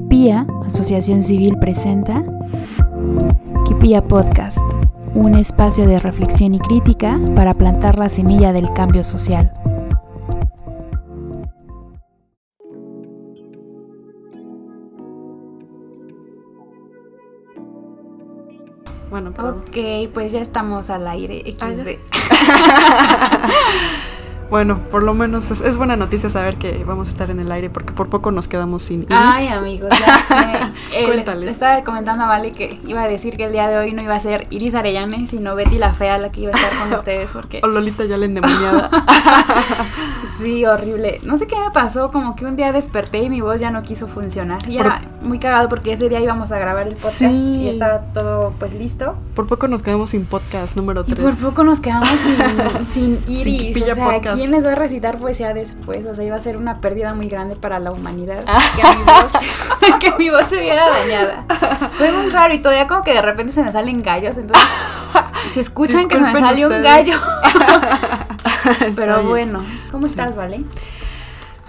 Kipia, Asociación Civil, presenta Kipia Podcast, un espacio de reflexión y crítica para plantar la semilla del cambio social. Bueno, perdón. Ok, pues ya estamos al aire. XD. Bueno, por lo menos es, es buena noticia saber que vamos a estar en el aire porque por poco nos quedamos sin Iris. Ay, amigos, ya sé. Eh, le- Cuéntales. le estaba comentando a Vale que iba a decir que el día de hoy no iba a ser Iris Arellane, sino Betty la Fea la que iba a estar con ustedes, porque O Lolita ya la endemoniada. sí, horrible. No sé qué me pasó, como que un día desperté y mi voz ya no quiso funcionar. Y era muy cagado porque ese día íbamos a grabar el podcast Sí. y estaba todo pues listo. por poco nos quedamos sin podcast número Y 3. por poco nos quedamos sin, sin Iris. O sea, Podcast. ¿Quién les va a recitar poesía después? O sea, iba a ser una pérdida muy grande para la humanidad. Ah. Que, mi voz, que mi voz se viera dañada. Fue muy raro y todavía como que de repente se me salen gallos. Entonces, si escuchan que se me Disculpen salió un ustedes. gallo. Pero bueno, ¿cómo estás, Vale?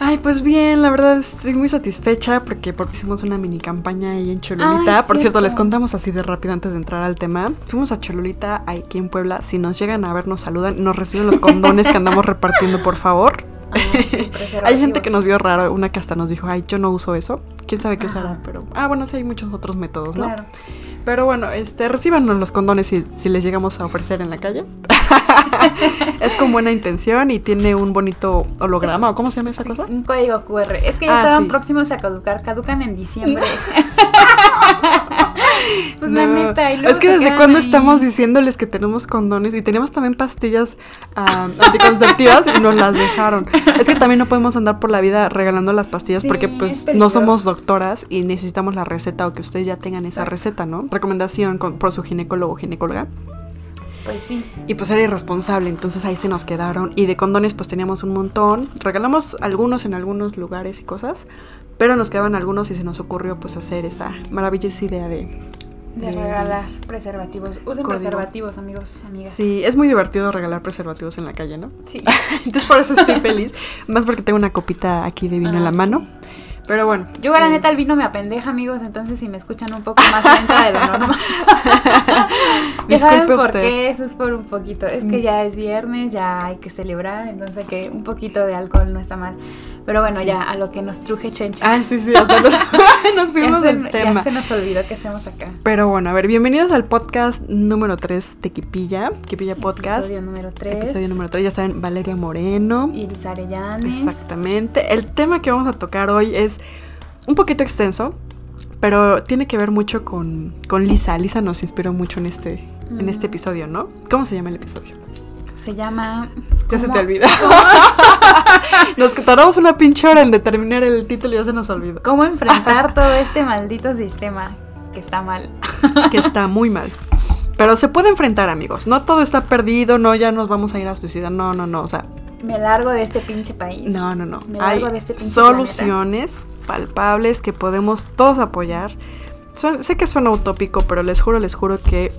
Ay, pues bien, la verdad estoy muy satisfecha porque, porque hicimos una mini campaña ahí en Cholulita. Ay, Por cierto, cierto. les contamos así de rápido antes de entrar al tema. Fuimos a Cholulita aquí en Puebla. Si nos llegan a ver, nos saludan, nos reciben los condones que andamos repartiendo, por favor. Hay gente que nos vio raro, una que hasta nos dijo, ay, yo no uso eso. ¿Quién sabe qué Ajá. usará? Pero, ah, bueno, sí hay muchos otros métodos, ¿no? Claro. Pero bueno, este, recíbanos los condones si, si les llegamos a ofrecer en la calle. es con buena intención y tiene un bonito holograma, ¿o cómo se llama esa Sí, cosa? Un código QR. Es que ya Ah, estaban sí. próximos a caducar. Caducan en diciembre. pues la No. neta. y luego Es que desde cuando ahí. estamos diciéndoles que tenemos condones y teníamos también pastillas ah, anticonceptivas y nos las dejaron. Es que también no podemos andar por la vida regalando las pastillas Sí, porque es pues no somos doctoras y necesitamos la receta o que ustedes ya tengan esa receta, ¿no? Recomendación con- por su ginecólogo o ginecóloga. Pues sí. Y pues era irresponsable, entonces ahí se nos quedaron. Y de condones pues teníamos un montón. Regalamos algunos en algunos lugares y cosas. Pero nos quedaban algunos y se nos ocurrió pues hacer esa maravillosa idea de... De de- regalar preservativos. Usen Código. preservativos, amigos, amigas. Sí, es muy divertido regalar preservativos en la calle, ¿no? Sí. Entonces por eso estoy feliz. Más porque tengo una copita aquí de vino Ah, en la mano. Pero bueno. Yo, la eh, neta, el vino me apendeja, amigos. Entonces, si me escuchan un poco más lenta de lo normal. ya saben por usted. qué. Eso es por un poquito. Es que Mm. ya es viernes, ya hay que celebrar. Entonces, que un poquito de alcohol no está mal. Pero bueno, Sí. ya a lo que nos truje Chencha. Ah, sí, sí, hasta nos, fuimos del ya tema. se nos olvidó qué hacemos acá. Pero bueno, a ver, bienvenidos al podcast número 3 de Kipilla. Kipilla Podcast. Episodio número 3. Episodio número 3. Ya saben, Valeria Moreno. Iris Arellanes. Exactamente. El tema que vamos a tocar hoy es un poquito extenso, pero tiene que ver mucho con, con Lisa. Lisa nos inspiró mucho en este, en este episodio, ¿no? ¿Cómo se llama el episodio? Se llama. Ya se te olvidó. nos tardamos una pinche hora en determinar el título y ya se nos olvidó. ¿Cómo enfrentar todo este maldito sistema que está mal? Que está muy mal. Pero se puede enfrentar, amigos. No todo está perdido, no, ya nos vamos a ir a suicidar. No, no, no. O sea, Me largo de este pinche país. No, no, no. Me Hay largo de este pinche soluciones palpables que podemos todos apoyar. Su- sé que suena utópico, pero les juro, les juro que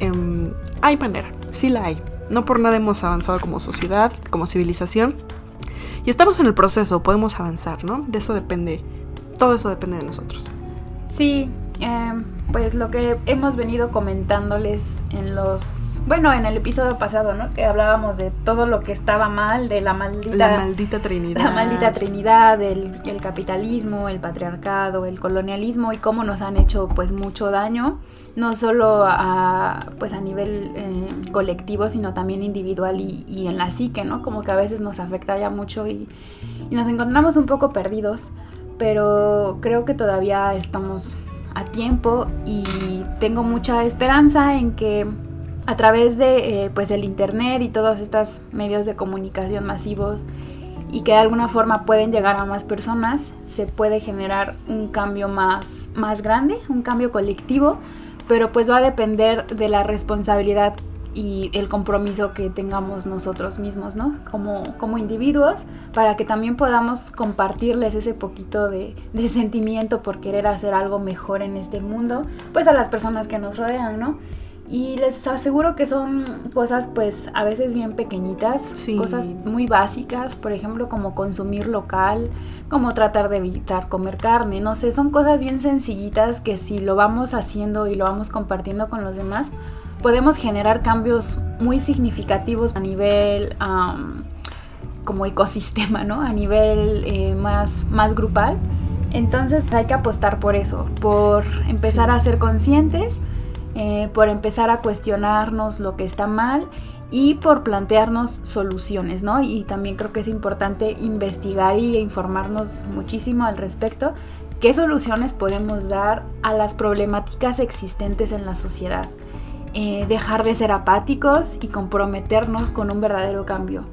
em, hay manera. Sí la hay. No por nada hemos avanzado como sociedad, como civilización. Y estamos en el proceso, podemos avanzar, ¿no? De eso depende. Todo eso depende de nosotros. Sí, em, pues lo que hemos venido comentándoles en los, bueno, en el episodio pasado, ¿no? Que hablábamos de todo lo que estaba mal, de la maldita, La maldita Trinidad. la maldita trinidad, el, el capitalismo, el patriarcado, el colonialismo y cómo nos han hecho pues mucho daño, no solo a, pues a nivel eh, colectivo, sino también individual y, en la psique, ¿no? Como que a veces nos afecta ya mucho y, y nos encontramos un poco perdidos, pero creo que todavía estamos a tiempo y tengo mucha esperanza en que a través de eh, pues el internet y todos estos medios de comunicación masivos y que de alguna forma pueden llegar a más personas, se puede generar un cambio más, más grande, un cambio colectivo, pero pues va a depender de la responsabilidad y el compromiso que tengamos nosotros mismos, ¿no? Como, como individuos, para que también podamos compartirles ese poquito de, de sentimiento por querer hacer algo mejor en este mundo, pues a las personas que nos rodean, ¿no? Y les aseguro que son cosas pues a veces bien pequeñitas, cosas muy básicas, por ejemplo como consumir local, como tratar de evitar comer carne, no sé, son cosas bien sencillitas que si lo vamos haciendo y lo vamos compartiendo con los demás, podemos generar cambios muy significativos a nivel como ecosistema, ¿no? A nivel eh, más, más grupal. Entonces hay que apostar por eso, por empezar a ser conscientes, eh, por empezar a cuestionarnos lo que está mal y por plantearnos soluciones, ¿no? Y también creo que es importante investigar y informarnos muchísimo al respecto. ¿Qué soluciones podemos dar a las problemáticas existentes en la sociedad? Eh, dejar de ser apáticos y comprometernos con un verdadero cambio.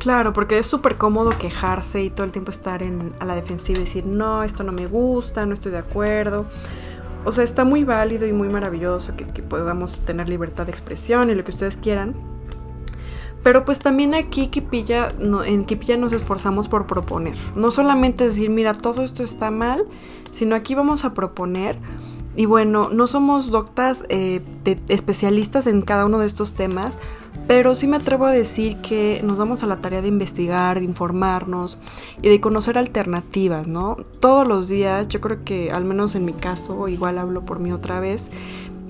Claro, porque es súper cómodo quejarse y todo el tiempo estar en, a la defensiva y decir, no, esto no me gusta, no estoy de acuerdo. O sea, está muy válido y muy maravilloso que, podamos tener libertad de expresión y lo que ustedes quieran. Pero pues también aquí en Kipilla nos esforzamos por proponer. No solamente decir, mira, todo esto está mal, sino aquí vamos a proponer. Y bueno, no somos doctas eh, especialistas en cada uno de estos temas, pero sí me atrevo a decir que nos damos a la tarea de investigar, de informarnos y de conocer alternativas, ¿no? Todos los días, yo creo que al menos en mi caso, igual hablo por mí otra vez,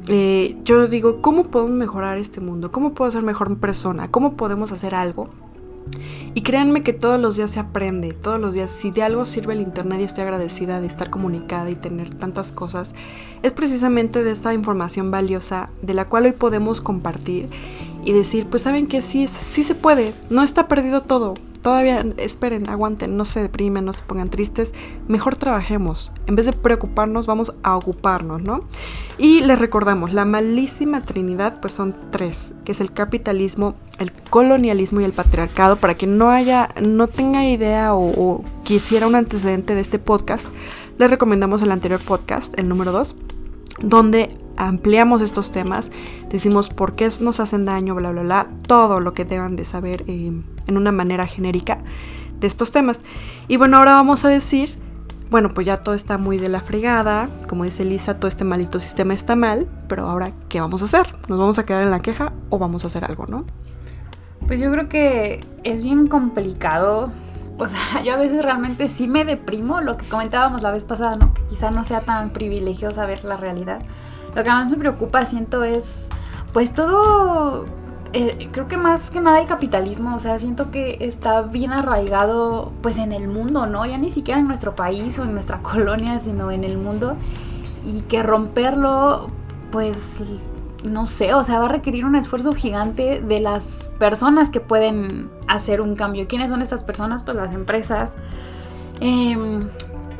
eh, yo digo, ¿cómo podemos mejorar este mundo? ¿Cómo puedo ser mejor persona? ¿Cómo podemos hacer algo? Y créanme que todos los días se aprende, todos los días, si de algo sirve el Internet y estoy agradecida de estar comunicada y tener tantas cosas, es precisamente de esta información valiosa de la cual hoy podemos compartir y decir, pues saben que sí, sí se puede, no está perdido todo. Todavía esperen, aguanten, no se deprimen, no se pongan tristes, mejor trabajemos. En vez de preocuparnos, vamos a ocuparnos, ¿no? Y les recordamos, la malísima trinidad pues son tres, que es el capitalismo, el colonialismo y el patriarcado. Para que no haya, no tenga idea o, o quisiera un antecedente de este podcast, les recomendamos el anterior podcast, el número dos donde ampliamos estos temas, decimos por qué nos hacen daño, bla, bla, bla, todo lo que deban de saber eh, en una manera genérica de estos temas. Y bueno, ahora vamos a decir, bueno, pues ya todo está muy de la fregada, como dice Lisa, todo este malito sistema está mal, pero ahora, ¿qué vamos a hacer? ¿Nos vamos a quedar en la queja o vamos a hacer algo, no? Pues yo creo que es bien complicado o sea, yo a veces realmente sí me deprimo, lo que comentábamos la vez pasada, ¿no? Que quizá no sea tan privilegiosa ver la realidad. Lo que más me preocupa, siento, es pues todo, eh, creo que más que nada el capitalismo, o sea, siento que está bien arraigado pues en el mundo, ¿no? Ya ni siquiera en nuestro país o en nuestra colonia, sino en el mundo. Y que romperlo, pues no sé, o sea, va a requerir un esfuerzo gigante de las personas que pueden hacer un cambio. ¿Quiénes son estas personas? Pues las empresas, em,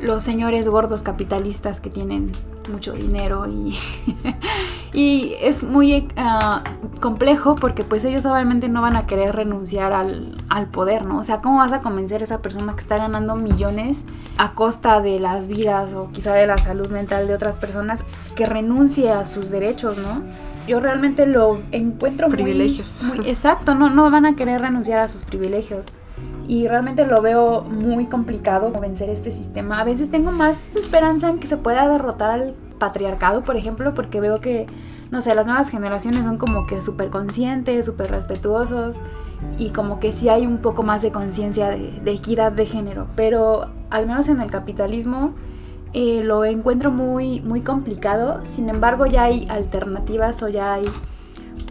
los señores gordos capitalistas que tienen mucho dinero y, y es muy ah, complejo porque pues ellos obviamente no van a querer renunciar al, al, poder, ¿no? O sea, ¿cómo vas a convencer a esa persona que está ganando millones a costa de las vidas o quizá de la salud mental de otras personas que renuncie a sus derechos, ¿no? Yo realmente lo encuentro privilegios. Muy, exacto, no, no van a querer renunciar a sus privilegios y realmente lo veo muy complicado vencer este sistema. A veces tengo más esperanza en que se pueda derrotar al patriarcado, por ejemplo, porque veo que, no sé, las nuevas generaciones son como que súper conscientes, súper respetuosos y como que sí hay un poco más de conciencia de, equidad de género, pero al menos en el capitalismo eh, lo encuentro muy, muy complicado, sin embargo ya hay alternativas o ya hay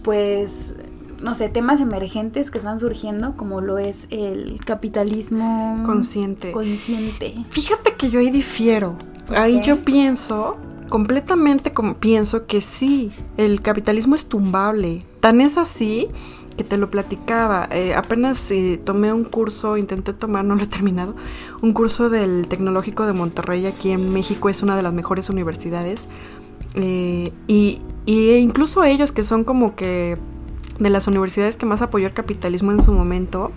pues no sé, temas emergentes que están surgiendo, como lo es el capitalismo consciente. consciente. Fíjate que yo ahí difiero. Ahí yo pienso, completamente como pienso que sí, el capitalismo es tumbable. Tan es así que te lo platicaba. Eh, apenas eh, tomé un curso, intenté tomar, no lo he terminado, un curso del Tecnológico de Monterrey aquí en México, es una de las mejores universidades. Eh, y, y incluso ellos que son como que de las universidades que más apoyó el capitalismo en su momento,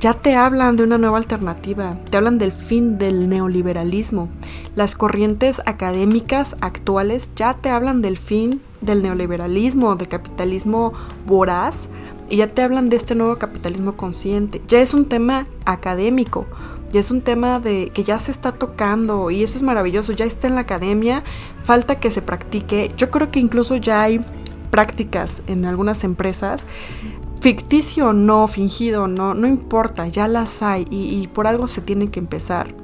ya te hablan de una nueva alternativa, te hablan del fin del neoliberalismo. Las corrientes académicas actuales ya te hablan del fin del neoliberalismo, del capitalismo voraz, y ya te hablan de este nuevo capitalismo consciente. Ya es un tema académico, ya es un tema de que ya se está tocando y eso es maravilloso, ya está en la academia, falta que se practique. Yo creo que incluso ya hay prácticas en algunas empresas, ficticio o no, fingido o no, no importa, ya las hay y, por algo se tiene que empezar.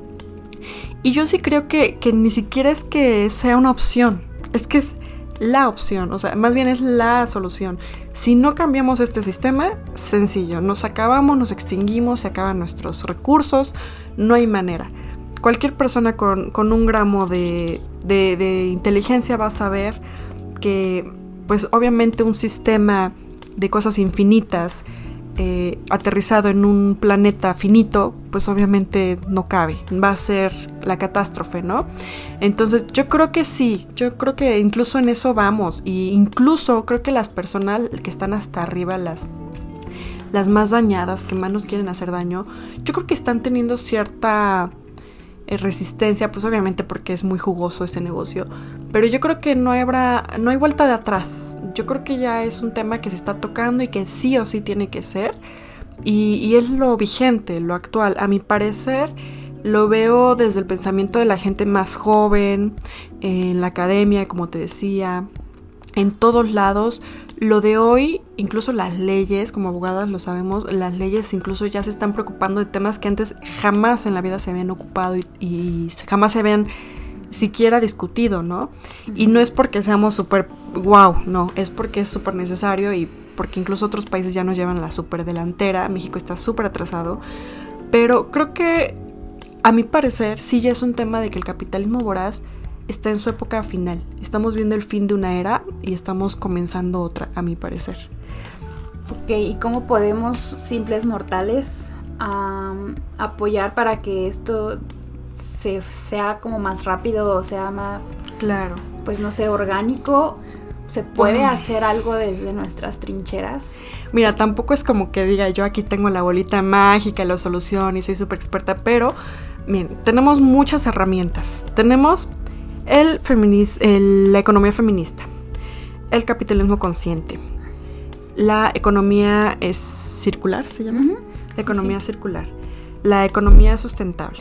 Y yo sí creo que, que ni siquiera es que sea una opción, es que es la opción, o sea, más bien es la solución. Si no cambiamos este sistema, sencillo, nos acabamos, nos extinguimos, se acaban nuestros recursos, no hay manera. Cualquier persona con, un gramo de, de inteligencia va a saber que, pues obviamente un sistema de cosas infinitas, eh, aterrizado en un planeta finito, pues obviamente no cabe, va a ser la catástrofe, ¿no? Entonces yo creo que sí, yo creo que incluso en eso vamos, y incluso creo que las personas que están hasta arriba, las, las más dañadas, que más nos quieren hacer daño, yo creo que están teniendo cierta resistencia, pues obviamente porque es muy jugoso ese negocio. Pero yo creo que no habrá, no hay vuelta de atrás. Yo creo que ya es un tema que se está tocando y que sí o sí tiene que ser. Y, es lo vigente, lo actual. A mi parecer, lo veo desde el pensamiento de la gente más joven, en la academia, como te decía, en todos lados. Lo de hoy, incluso las leyes, como abogadas lo sabemos, las leyes incluso ya se están preocupando de temas que antes jamás en la vida se habían ocupado y, jamás se habían siquiera discutido, ¿no? Y no es porque seamos súper wow, no, es porque es súper necesario y porque incluso otros países ya nos llevan la súper delantera, México está súper atrasado, pero creo que a mi parecer sí ya es un tema de que el capitalismo voraz está en su época final. Estamos viendo el fin de una era y estamos comenzando otra, a mi parecer. Ok, ¿y cómo podemos, simples mortales, apoyar para que esto se, sea como más rápido o sea más... Claro. Pues no sé, orgánico. ¿Se puede hacer algo desde nuestras trincheras? Mira, tampoco es como que diga yo aquí tengo la bolita mágica, la solución y soy súper experta, pero miren, tenemos muchas herramientas. Tenemos el, el la economía feminista, el capitalismo consciente, la economía es circular, se llama, la economía circular, la economía sustentable,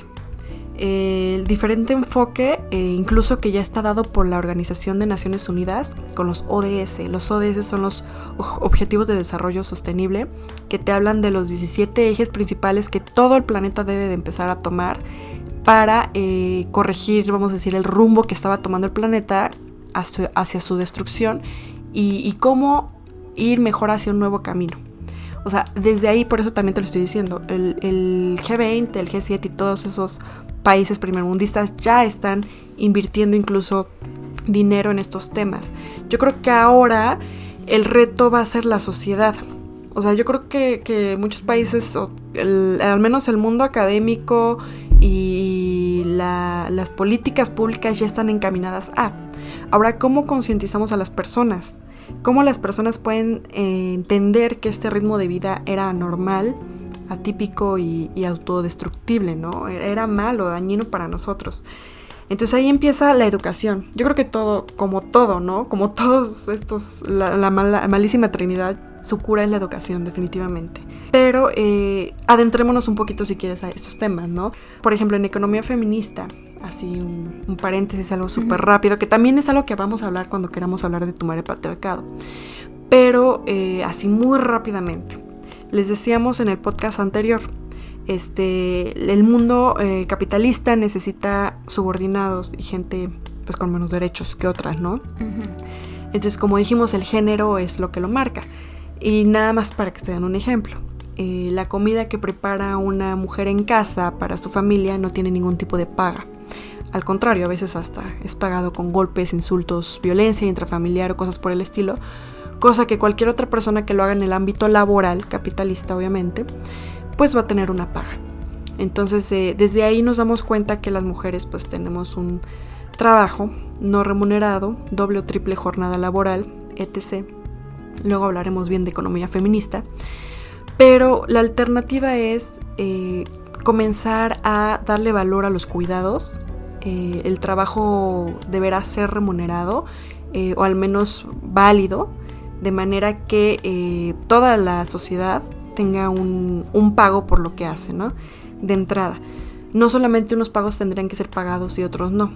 el diferente enfoque, eh, incluso que ya está dado por la Organización de Naciones Unidas con los ODS. Los ODS son los Objetivos de Desarrollo Sostenible, que te hablan de los 17 ejes principales que todo el planeta debe de empezar a tomar para eh, corregir, vamos a decir, el rumbo que estaba tomando el planeta hacia, su destrucción y, cómo ir mejor hacia un nuevo camino. O sea, desde ahí, por eso también te lo estoy diciendo, el, el G20, el G7 y todos esos países primermundistas ya están invirtiendo incluso dinero en estos temas. Yo creo que ahora el reto va a ser la sociedad. O sea, yo creo que, muchos países, al menos el mundo académico y las políticas públicas ya están encaminadas a. Ahora, ¿cómo concientizamos a las personas? ¿Cómo las personas pueden eh, entender que este ritmo de vida era normal, atípico y, autodestructible, ¿no? Era malo, dañino para nosotros. Entonces ahí empieza la educación. Yo creo que todo, como todo, ¿no? Como todos estos, la, malísima trinidad, su cura es la educación, definitivamente. Pero eh, adentrémonos un poquito si quieres a estos temas, ¿no? Por ejemplo, en economía feminista, así un, paréntesis, algo súper rápido, que también es algo que vamos a hablar cuando queramos hablar de tu madre patriarcado. Pero eh, así muy rápidamente. Les decíamos en el podcast anterior, este, el mundo eh, capitalista necesita subordinados y gente pues con menos derechos que otras, ¿no? Entonces, como dijimos, el género es lo que lo marca. Y nada más para que se den un ejemplo. Eh, la comida que prepara una mujer en casa para su familia no tiene ningún tipo de paga. Al contrario, a veces hasta es pagado con golpes, insultos, violencia intrafamiliar o cosas por el estilo, cosa que cualquier otra persona que lo haga en el ámbito laboral, capitalista obviamente, pues va a tener una paga. Entonces, eh, desde ahí nos damos cuenta que las mujeres pues tenemos un trabajo no remunerado, doble o triple jornada laboral, etc. Luego hablaremos bien de economía feminista. Pero la alternativa es eh, comenzar a darle valor a los cuidados. Eh, el trabajo deberá ser remunerado o al menos válido, de manera que toda la sociedad tenga un, pago por lo que hace, ¿no? De entrada. No solamente unos pagos tendrían que ser pagados y otros no.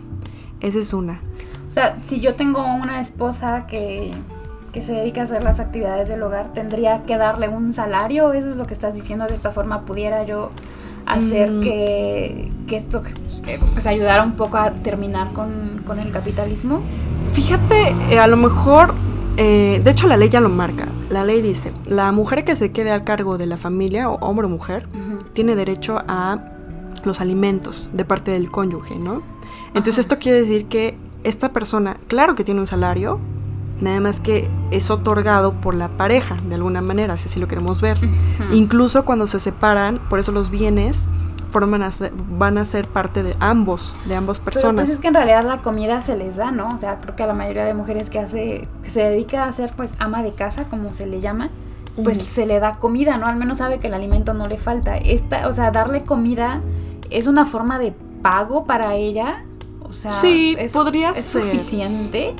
Esa es una. O sea, si yo tengo una esposa que que se dedica a hacer las actividades del hogar tendría que darle un salario, eso es lo que estás diciendo, de esta forma pudiera yo hacer Mm. que, que esto eh, pues ayudara un poco a terminar con, con el capitalismo. Fíjate, eh, a lo mejor, eh, de hecho la ley ya lo marca. La ley dice, la mujer que se quede al cargo de la familia, o hombre o mujer, tiene derecho a los alimentos de parte del cónyuge, ¿no? Entonces Ajá. esto quiere decir que esta persona, claro que tiene un salario, nada más que es otorgado por la pareja, de alguna manera, si así lo queremos ver. Ujú. Incluso cuando se separan, por eso los bienes forman a ser- van a ser parte de ambos, de ambas Pero personas. pues es que en realidad la comida se les da, ¿no? O sea, creo que a la mayoría de mujeres que hace, que se dedica a ser pues ama de casa, como se le llama, pues Ujú. se le da comida, ¿no? Al menos sabe que el alimento no le falta. Esta, o sea, darle comida es una forma de pago para ella. O sea, Sí, es, podría es ser. suficiente.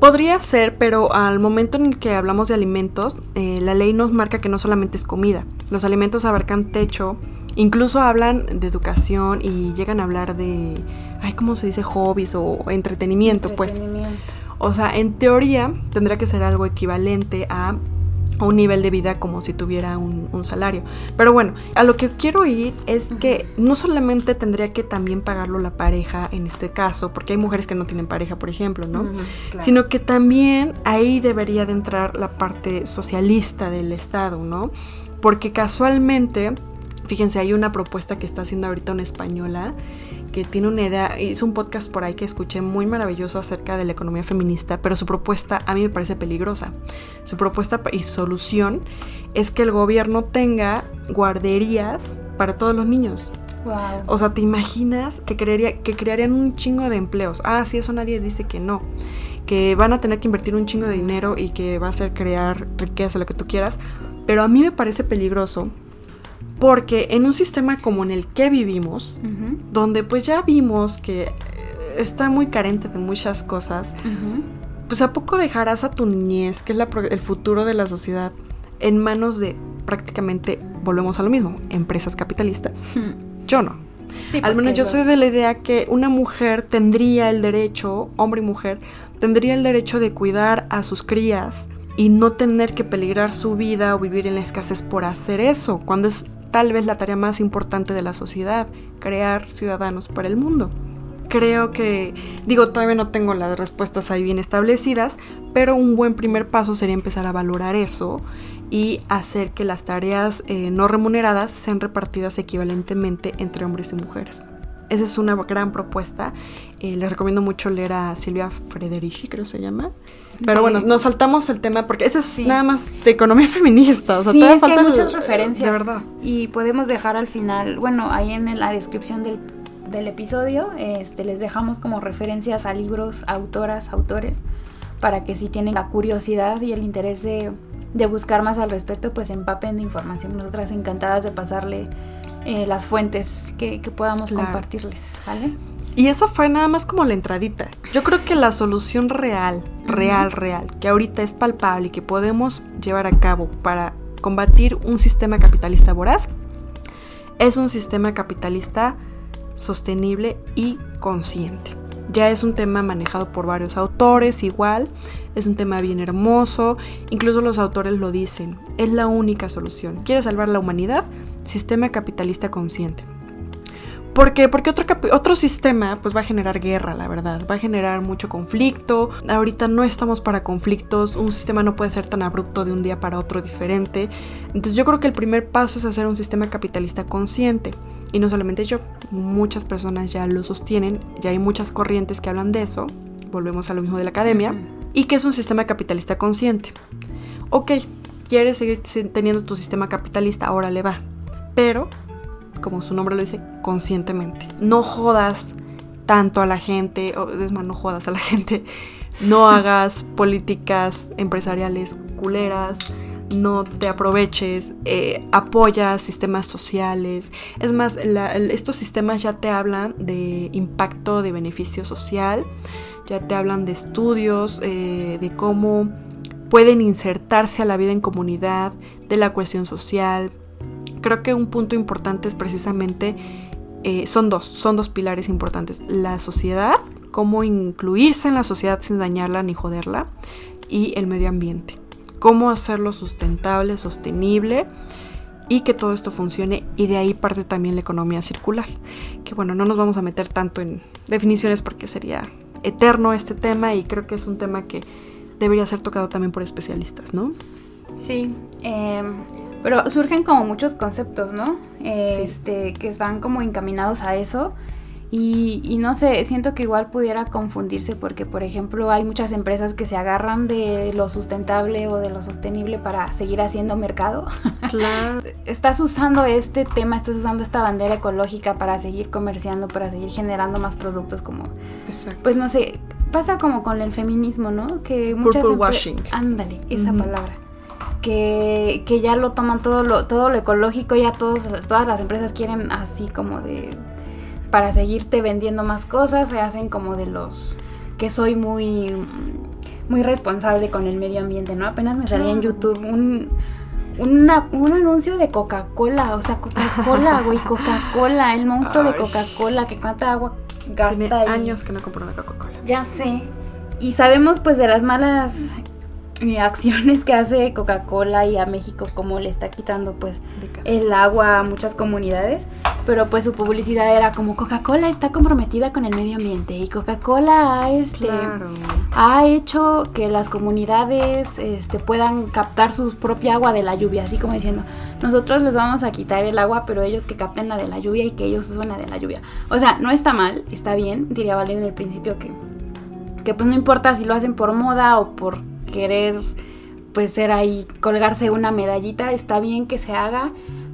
Podría ser, pero al momento en que hablamos de alimentos, eh, la ley nos marca que no solamente es comida. Los alimentos abarcan techo, incluso hablan de educación y llegan a hablar de, ay, ¿cómo se dice? Hobbies o entretenimiento, pues. Entretenimiento. O sea, en teoría tendría que ser algo equivalente a un nivel de vida como si tuviera un, un salario. Pero bueno, a lo que quiero ir es que no solamente tendría que también pagarlo la pareja en este caso, porque hay mujeres que no tienen pareja, por ejemplo, ¿no? Claro. Sino que también ahí debería de entrar la parte socialista del Estado, ¿no? Porque casualmente, fíjense, hay una propuesta que está haciendo ahorita una española que tiene una idea, hizo un podcast por ahí que escuché muy maravilloso acerca de la economía feminista, pero su propuesta a mí me parece peligrosa. Su propuesta y solución es que el gobierno tenga guarderías para todos los niños. Wow. O sea, ¿te imaginas que, crearía, que crearían un chingo de empleos? Ah, sí, eso nadie dice que no. Que van a tener que invertir un chingo de dinero y que va a ser crear riqueza, lo que tú quieras. Pero a mí me parece peligroso porque en un sistema como en el que vivimos, donde pues ya vimos que eh, está muy carente de muchas cosas, pues ¿a poco dejarás a tu niñez, que es la el futuro de la sociedad, en manos de prácticamente, volvemos a lo mismo, empresas capitalistas? Yo no. Sí, Al menos yo soy de la idea que una mujer tendría el derecho, hombre y mujer, tendría el derecho de cuidar a sus crías y no tener que peligrar su vida o vivir en la escasez por hacer eso, cuando es tal vez la tarea más importante de la sociedad, crear ciudadanos para el mundo. Creo que, digo, todavía no tengo las respuestas ahí bien establecidas, pero un buen primer paso sería empezar a valorar eso y hacer que las tareas eh, no remuneradas sean repartidas equivalentemente entre hombres y mujeres. Esa es una gran propuesta. Eh, les recomiendo mucho leer a Silvia Frederici, creo se llama. Pero bueno, nos saltamos el tema porque ese es Sí. nada más de economía feminista. O sea, sí, es que hay el- muchas referencias. De verdad. Y podemos dejar al final, bueno, ahí en la descripción del, del episodio, este, les dejamos como referencias a libros, autoras, autores, para que si tienen la curiosidad y el interés de, de buscar más al respecto, pues empapen de información. Nosotras encantadas de pasarle eh, las fuentes que, que podamos Claro. compartirles, ¿vale? Y eso fue nada más como la entradita. Yo creo que la solución real, real, real, que ahorita es palpable y que podemos llevar a cabo para combatir un sistema capitalista voraz, es un sistema capitalista sostenible y consciente. Ya es un tema manejado por varios autores igual, es un tema bien hermoso, incluso los autores lo dicen, es la única solución. ¿Quieres salvar la humanidad? Sistema capitalista consciente. ¿Por qué? Porque otro, otro sistema pues va a generar guerra, la verdad, va a generar mucho conflicto. Ahorita no estamos para conflictos, un sistema no puede ser tan abrupto de un día para otro diferente. Entonces yo creo que el primer paso es hacer un sistema capitalista consciente. Y no solamente yo, muchas personas ya lo sostienen, ya hay muchas corrientes que hablan de eso, volvemos a lo mismo de la academia, y que es un sistema capitalista consciente. Ok, quieres seguir teniendo tu sistema capitalista, ahora le va. Pero, como su nombre lo dice, conscientemente. No jodas tanto a la gente, o es más, no jodas a la gente. No hagas políticas empresariales culeras, no te aproveches, eh, apoya sistemas sociales. Es más, estos sistemas ya te hablan de impacto, de beneficio social, ya te hablan de estudios, eh, de cómo pueden insertarse a la vida en comunidad, de la cohesión social. Creo que un punto importante es precisamente, eh, son dos, son dos pilares importantes. La sociedad, cómo incluirse en la sociedad sin dañarla ni joderla. y el medio ambiente. Cómo hacerlo sustentable, sostenible y que todo esto funcione y de ahí parte también la economía circular. Que bueno, no nos vamos a meter tanto en definiciones porque sería eterno este tema y creo que es un tema que debería ser tocado también por especialistas, ¿no? Sí, em, pero surgen como muchos conceptos, ¿no? Este, que están como encaminados a eso. Y, no sé, siento que igual pudiera confundirse porque, por ejemplo, hay muchas empresas que se agarran de lo sustentable o de lo sostenible para seguir haciendo mercado. Claro. estás usando este tema, estás usando esta bandera ecológica para seguir comerciando, para seguir generando más productos como... Exacto. Pues no sé, pasa como con el feminismo, ¿no? Que muchas... Purple washing. Ándale, esa palabra. Que, que, ya lo toman todo lo, todo lo ecológico, ya todos, todas las empresas quieren así como de para seguirte vendiendo más cosas, se hacen como de los que soy muy muy responsable con el medio ambiente, ¿no? Apenas me salía en YouTube un, un anuncio de Coca-Cola, o sea, Coca-Cola, güey, Coca-Cola, el monstruo de Coca-Cola, que cuánta agua gasta Tiene años que no compro una Coca-Cola. Ya sé. Y sabemos pues de las malas eh, acciones que hace Coca-Cola y a México como le está quitando pues el agua a muchas comunidades. Pero pues su publicidad era como Coca-Cola está comprometida con el medio ambiente y Coca-Cola ha, este, ha hecho que las comunidades este, puedan captar su propia agua de la lluvia, así como diciendo, nosotros les vamos a quitar el agua, pero ellos que capten la de la lluvia y que ellos usen la de la lluvia. O sea, no está mal, está bien, diría Valen en el principio que, que pues no importa si lo hacen por moda o por querer pues ser ahí, colgarse una medallita, está bien que se haga,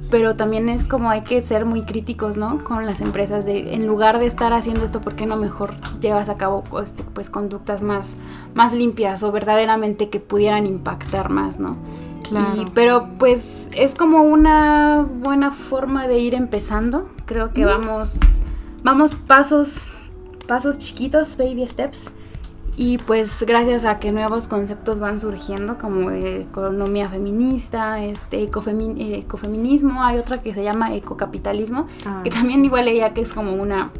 pero también es como hay que ser muy críticos, ¿no? Con las empresas de en lugar de estar haciendo esto, ¿por qué no mejor llevas a cabo pues, pues conductas más más limpias o verdaderamente que pudieran impactar más, ¿no? Claro. pero pues es como una buena forma de ir empezando. Creo que vamos vamos pasos pasos chiquitos, baby steps y pues gracias a que nuevos conceptos van surgiendo como economía feminista, este ecofeminismo, hay otra que se llama ecocapitalismo, ah, que también igual leía que es como una,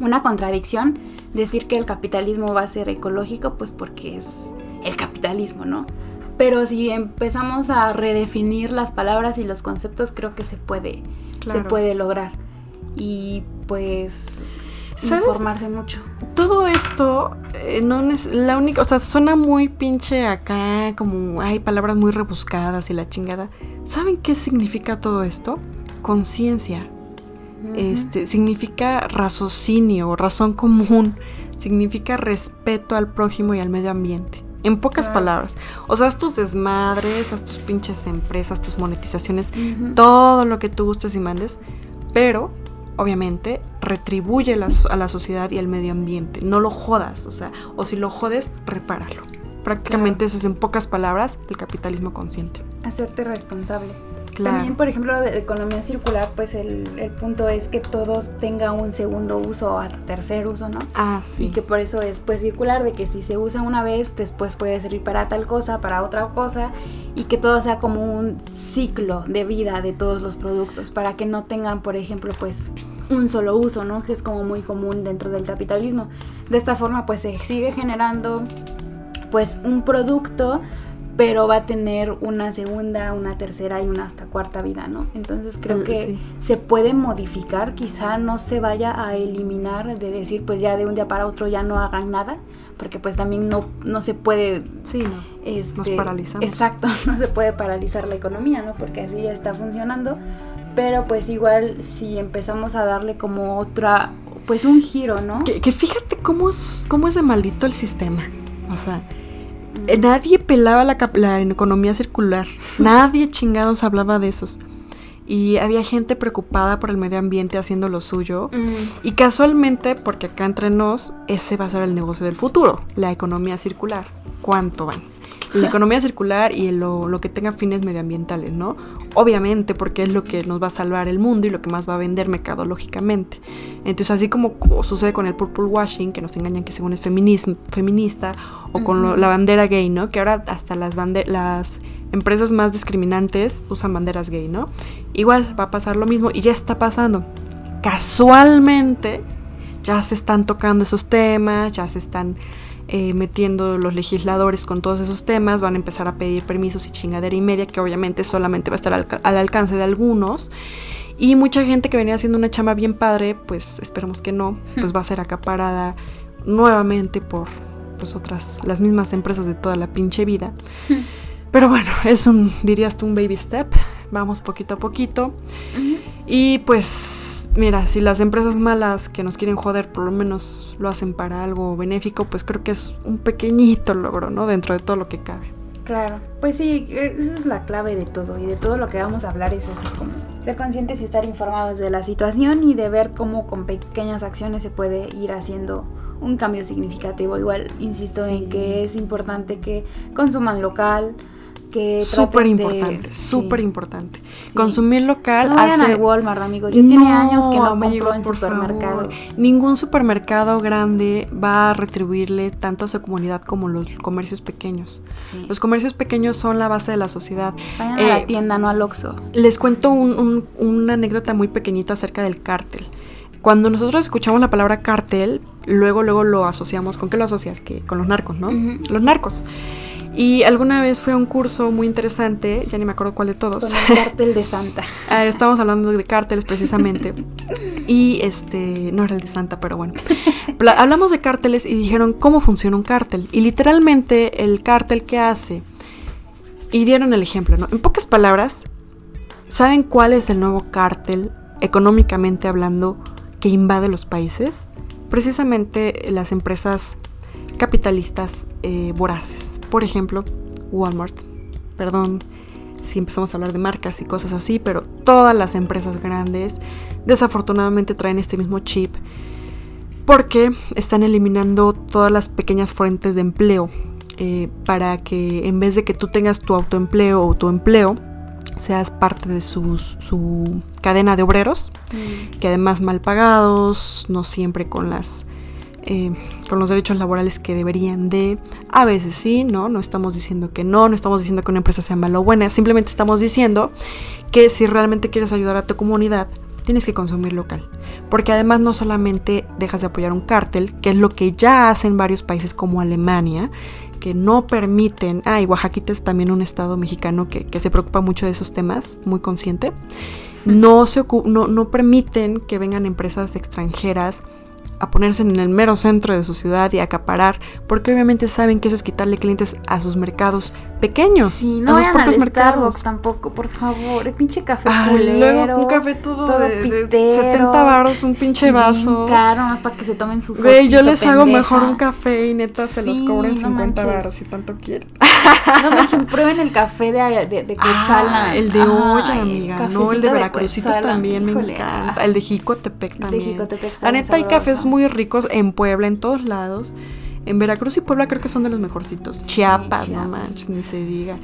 una contradicción decir que el capitalismo va a ser ecológico, pues porque es el capitalismo, ¿no? Pero si empezamos a redefinir las palabras y los conceptos, creo que se puede, se puede lograr. Y pues informarse mucho. Todo esto eh, no es la única, o sea, suena muy pinche acá, como hay palabras muy rebuscadas y la chingada. ¿Saben qué significa todo esto? Conciencia. Este, significa raciocinio, razón común, significa respeto al prójimo y al medio ambiente. En pocas palabras. O sea, haz tus desmadres, haz tus pinches empresas, tus monetizaciones, todo lo que tú gustes y mandes, pero obviamente, retribuye a la sociedad y al medio ambiente. No lo jodas, o sea, o si lo jodes, repáralo. Prácticamente eso es en pocas palabras el capitalismo consciente. Hacerte responsable. También, por ejemplo, de economía circular, pues el, punto es que todos tengan un segundo uso o hasta tercer uso, ¿no? Ah, sí. Y que por eso es pues circular, de que si se usa una vez, después puede servir para tal cosa, para otra cosa, y que todo sea como un ciclo de vida de todos los productos, para que no tengan, por ejemplo, pues un solo uso, ¿no? Que es como muy común dentro del capitalismo. De esta forma, pues se sigue generando pues un producto pero va a tener una segunda, una tercera y una hasta cuarta vida, ¿no? Entonces creo mm, que se puede modificar, quizá no se vaya a eliminar de decir pues ya de un día para otro ya no hagan nada, porque pues también no, no se puede... Sí, no. Este, Nos paralizamos. Exacto, no se puede paralizar la economía, ¿no? Porque así ya está funcionando, pero pues igual si empezamos a darle como otra, pues un giro, ¿no? Que, que fíjate cómo es, cómo es de maldito el sistema, o sea nadie pelaba la, la, economía circular. Nadie chingados hablaba de esos. Y había gente preocupada por el medio ambiente haciendo lo suyo. Y casualmente, porque acá entre nos, ese va a ser el negocio del futuro, la economía circular. ¿Cuánto van? La economía circular y lo, lo, que tenga fines medioambientales, ¿no? Obviamente, porque es lo que nos va a salvar el mundo y lo que más va a vender mercadológicamente. Entonces, así como sucede con el purple washing, que nos engañan que según es feminista, o con la bandera gay, ¿no? Que ahora hasta las, las empresas más discriminantes usan banderas gay, ¿no? Igual va a pasar lo mismo y ya está pasando. Casualmente ya se están tocando esos temas, ya se están eh, metiendo los legisladores con todos esos temas, van a empezar a pedir permisos y chingadera y media, que obviamente solamente va a estar al, al alcance de algunos. Y mucha gente que venía haciendo una chamba bien padre, pues esperamos que no, pues va a ser acaparada nuevamente por pues otras, las mismas empresas de toda la pinche vida. Pero bueno, es un, dirías tú, un baby step. Vamos poquito a poquito. Y pues, mira, si las empresas malas que nos quieren joder por lo menos lo hacen para algo benéfico, pues creo que es un pequeñito logro, ¿no? Dentro de todo lo que cabe. Claro, pues sí, e, esa es la clave de todo y de todo lo que vamos a hablar es eso, como ser conscientes y estar informados de la situación y de ver cómo con pequeñas acciones se puede ir haciendo un cambio significativo. Igual, insisto en que es importante que consuman local, que súper importante, súper importante. Consumir local no vayan hace Walmart, amigos. Yo tiene años que no amigos, compro en supermercado. Ningún supermercado grande va a retribuirle tanto a su comunidad como los comercios pequeños. Los comercios pequeños son la base de la sociedad. Vayan a la eh, tienda, no al Oxxo. Les cuento una anécdota muy pequeñita acerca del cártel. Cuando nosotros escuchamos la palabra cártel, luego luego lo asociamos con qué lo asocias que con los narcos, ¿no? Los narcos. Y alguna vez fue un curso muy interesante, ya ni me acuerdo cuál de todos. Con el cártel de Santa. ah, estábamos hablando de cárteles precisamente. y este, no era el de Santa, pero bueno. Hablamos de cárteles y dijeron cómo funciona un cártel. Y literalmente el cártel que hace, y dieron el ejemplo, ¿no? En pocas palabras, ¿saben cuál es el nuevo cártel económicamente hablando que invade los países? Precisamente las empresas capitalistas eh, voraces. Por ejemplo, Walmart. Perdón si empezamos a hablar de marcas y cosas así, pero todas las empresas grandes desafortunadamente traen este mismo chip porque están eliminando todas las pequeñas fuentes de empleo eh, para que en vez de que tú tengas tu autoempleo o tu empleo, seas parte de su cadena de obreros, mm. que además mal pagados, no siempre con las eh, con los derechos laborales que deberían de. A veces sí, ¿no? No estamos diciendo que no, no estamos diciendo que una empresa sea mala o buena, simplemente estamos diciendo que si realmente quieres ayudar a tu comunidad, tienes que consumir local. Porque además no solamente dejas de apoyar un cártel, que es lo que ya hacen varios países como Alemania, que no permiten, ah, y Oaxaquita es también un estado mexicano que, que se preocupa mucho de esos temas, muy consciente, no, se no, no permiten que vengan empresas extranjeras a ponerse en el mero centro de su ciudad y acaparar, porque obviamente saben que eso es quitarle clientes a sus mercados pequeños. Sí, no a sus propios mercados. tampoco, por favor, el pinche café Ay, luego un café todo, de, 70 baros, un pinche vaso. caro, más para que se tomen su Güey, yo les hago mejor un café y neta se los cobro en 50 baros si tanto quieren. No manchen, prueben el café de, de, de ah, el de olla, amiga, no el de Veracruzito también me encanta. El de Jicotepec también. De Jicotepec La neta hay cafés muy ricos en Puebla, en todos lados. En Veracruz y Puebla creo que son de los mejorcitos. Chiapas, no manches, ni se diga.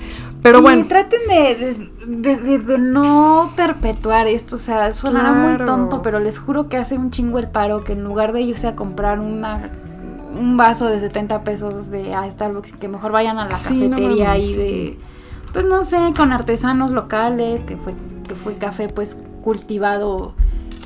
Pero bueno. traten de, de, no perpetuar esto. O sea, sonará muy tonto, pero les juro que hace un chingo el paro que en lugar de irse a comprar una un vaso de 70 pesos de a Starbucks, que mejor vayan a la cafetería y de. Pues no sé, con artesanos locales, que fue, que fue café pues cultivado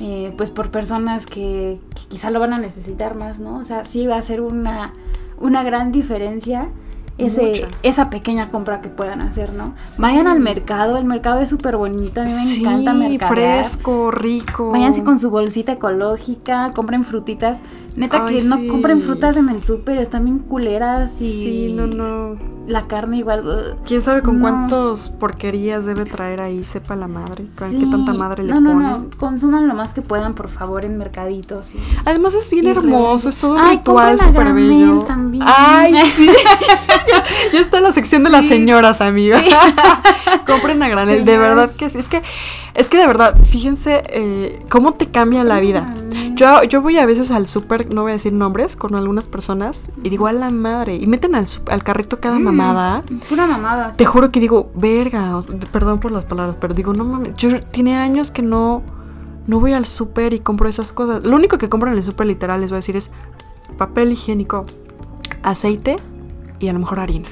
eh, pues por personas que, quizá lo van a necesitar más, ¿no? O sea, sí va a ser una, una gran diferencia ese, esa pequeña compra que puedan hacer, ¿no? Vayan al mercado, el mercado es súper bonito, a mí me encanta mercadear. fresco, rico. Váyanse con su bolsita ecológica, compren frutitas. Neta que no compren frutas en el súper, están bien culeras y... Sí, no, no. La carne igual... ¿Quién sabe con cuántas porquerías debe traer ahí? Sepa la madre, con qué tanta madre le no, No, no, consuman lo más que puedan, por favor, en mercaditos. Además es bien hermoso, es todo Ay, ritual súper bello. También. Ay, sí. ya, está la sección de las señoras, amiga. Compren a granel, de verdad que sí. Es que, es que de verdad, fíjense eh, cómo te cambia la vida. Yo, yo voy a veces al súper, no voy a decir nombres, con algunas personas y digo, a la madre. Y meten al, al carrito cada mm, mamada. Es una mamada. Te juro que digo, verga, perdón por las palabras, pero digo, no mames, yo tiene años que no, no voy al súper y compro esas cosas. Lo único que compro en el súper literal, les voy a decir, es papel higiénico, aceite y a lo mejor harina.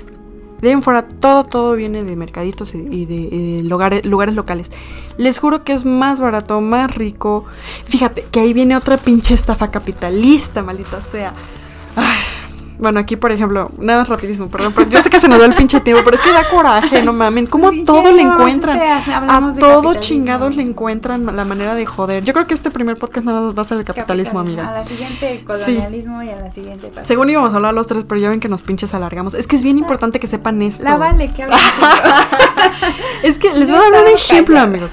De ahí en fuera todo, todo viene de mercaditos y de, lugares, lugares locales. Les juro que es más barato, más rico. Fíjate que ahí viene otra pinche estafa capitalista, maldita sea. Bueno, aquí, por ejemplo, nada más rapidísimo, perdón, pero yo sé que se nos da el pinche tiempo, pero es que da coraje, no mamen. ¿Cómo Sí, todo le encuentran? este, A de todo capitalismo. chingados le encuentran la manera de joder. Yo creo que este primer podcast nada más va a ser el capitalismo, A amiga. la siguiente colonialismo y a la siguiente paz. Según íbamos a hablar los tres, pero ya ven que nos pinches alargamos. Es que es bien importante que sepan esto. La vale, que habla Es que les voy a dar un ejemplo, amigos.